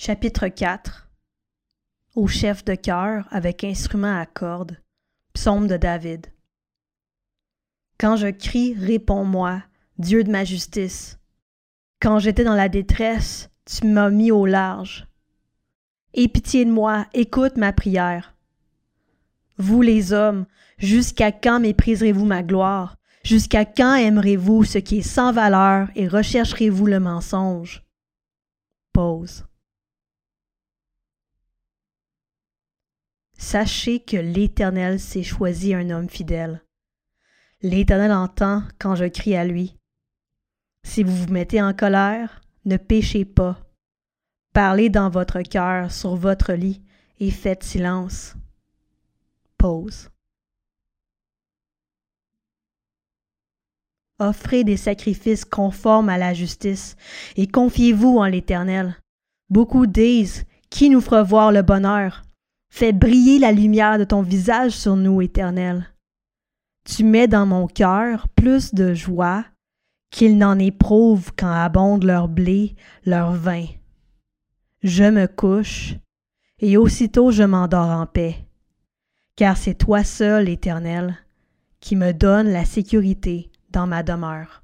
Chapitre 4 Au chef de chœur avec instrument à cordes. Psaume de David. Quand je crie, réponds-moi, Dieu de ma justice. Quand j'étais dans la détresse, tu m'as mis au large. Aie pitié de moi, écoute ma prière. Vous les hommes, jusqu'à quand mépriserez-vous ma gloire? Jusqu'à quand aimerez-vous ce qui est sans valeur et rechercherez-vous le mensonge? Pause. Sachez que l'Éternel s'est choisi un homme fidèle. L'Éternel entend quand je crie à lui. Si vous vous mettez en colère, ne péchez pas. Parlez dans votre cœur sur votre lit et faites silence. Pause. Offrez des sacrifices conformes à la justice et confiez-vous en l'Éternel. Beaucoup disent Qui nous fera voir le bonheur? Fais briller la lumière de ton visage sur nous, Éternel. Tu mets dans mon cœur plus de joie qu'ils n'en éprouvent quand abondent leur blé, leur vin. Je me couche, et aussitôt je m'endors en paix, car c'est toi seul, Éternel, qui me donne la sécurité dans ma demeure.